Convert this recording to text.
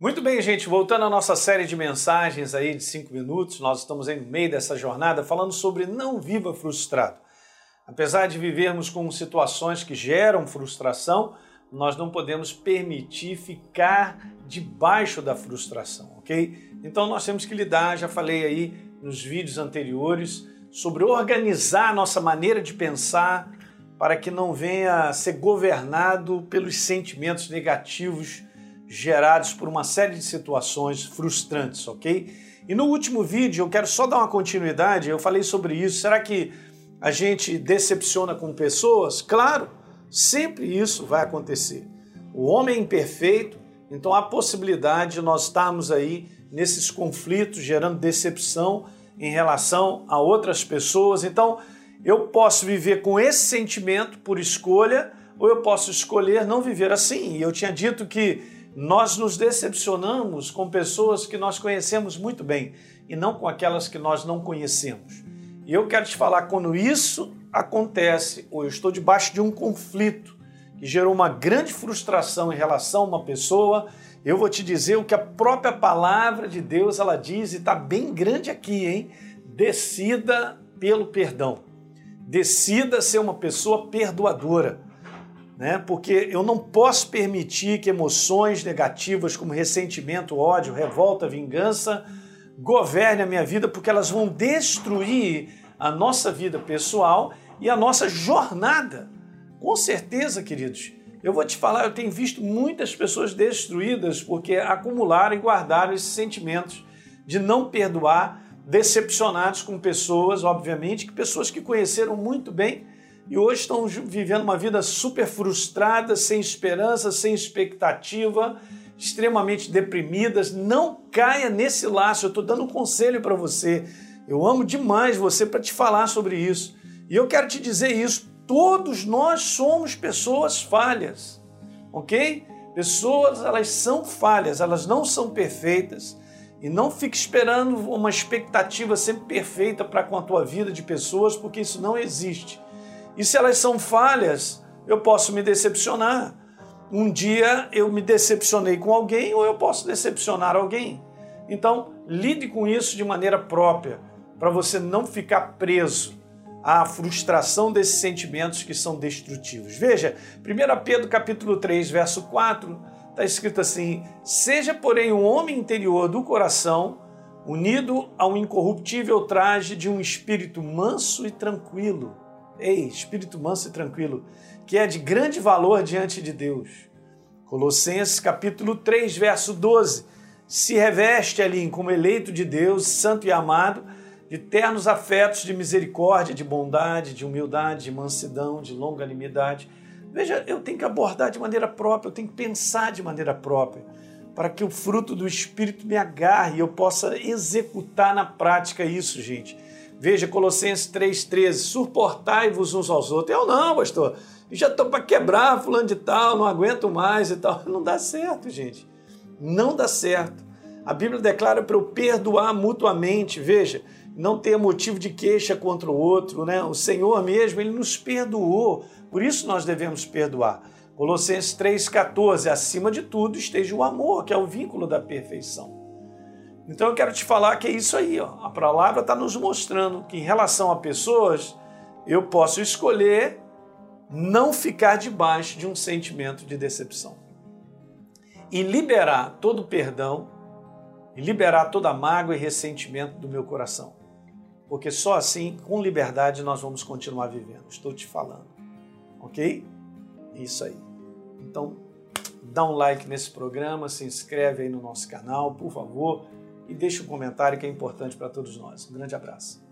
Muito bem, gente, voltando à nossa série de mensagens aí de cinco minutos, nós estamos em meio dessa jornada falando sobre não viva frustrado. Apesar de vivermos com situações que geram frustração, nós não podemos permitir ficar debaixo da frustração, ok? Então nós temos que lidar, já falei aí nos vídeos anteriores, sobre organizar a nossa maneira de pensar para que não venha a ser governado pelos sentimentos negativos gerados por uma série de situações frustrantes, ok? E no último vídeo eu quero só dar uma continuidade, eu falei sobre isso. Será que a gente decepciona com pessoas? Claro, sempre isso vai acontecer. O homem é imperfeito, então há possibilidade de nós estarmos aí nesses conflitos gerando decepção em relação a outras pessoas. Então, eu posso viver com esse sentimento por escolha ou eu posso escolher não viver assim. E eu tinha dito que nós nos decepcionamos com pessoas que nós conhecemos muito bem e não com aquelas que nós não conhecemos. E eu quero te falar, quando isso acontece, ou eu estou debaixo de um conflito que gerou uma grande frustração em relação a uma pessoa, eu vou te dizer o que a própria palavra de Deus ela diz, e está bem grande aqui, hein? Decida pelo perdão. Decida ser uma pessoa perdoadora né? porque eu não posso permitir que emoções negativas como ressentimento, ódio, revolta, vingança governem a minha vida, porque elas vão destruir a nossa vida pessoal e a nossa jornada. Com certeza, queridos. Eu vou te falar, eu tenho visto muitas pessoas destruídas porque acumularam e guardaram esses sentimentos de não perdoar, decepcionados com pessoas, obviamente, que pessoas que conheceram muito bem e hoje estão vivendo uma vida super frustrada, sem esperança, sem expectativa, extremamente deprimidas. Não caia nesse laço. Eu estou dando um conselho para você. Eu amo demais você para te falar sobre isso. E eu quero te dizer isso. Todos nós somos pessoas falhas, ok? Pessoas, elas são falhas, elas não são perfeitas. E não fique esperando uma expectativa sempre perfeita para com a tua vida de pessoas, porque isso não existe. E se elas são falhas, eu posso me decepcionar. Um dia eu me decepcionei com alguém ou eu posso decepcionar alguém. Então, lide com isso de maneira própria, para você não ficar preso à frustração desses sentimentos que são destrutivos. Veja, 1 Pedro capítulo 3, verso 4, está escrito assim: "Seja, porém, um homem interior do coração, unido a um incorruptível traje de um espírito manso e tranquilo." Ei, espírito manso e tranquilo, que é de grande valor diante de Deus. Colossenses capítulo 3, verso 12. Se reveste ali como eleito de Deus, santo e amado, de ternos afetos de misericórdia, de bondade, de humildade, de mansidão, de longanimidade. Veja, eu tenho que abordar de maneira própria, eu tenho que pensar de maneira própria, para que o fruto do Espírito me agarre e eu possa executar na prática isso, gente. Veja Colossenses 3,13, suportai-vos uns aos outros. Eu não, pastor, eu já estou para quebrar fulano de tal, não aguento mais e tal. Não dá certo, gente. Não dá certo. A Bíblia declara para eu perdoar mutuamente, veja, não ter motivo de queixa contra o outro, né? O Senhor mesmo, ele nos perdoou, por isso nós devemos perdoar. Colossenses 3,14, acima de tudo esteja o amor, que é o vínculo da perfeição. Então eu quero te falar que é isso aí, ó. A palavra está nos mostrando que em relação a pessoas, eu posso escolher não ficar debaixo de um sentimento de decepção. E liberar todo o perdão, e liberar toda a mágoa e ressentimento do meu coração. Porque só assim, com liberdade, nós vamos continuar vivendo. Estou te falando. Ok? Isso aí. Então, dá um like nesse programa, se inscreve aí no nosso canal, por favor e deixe um comentário que é importante para todos nós. Um grande abraço.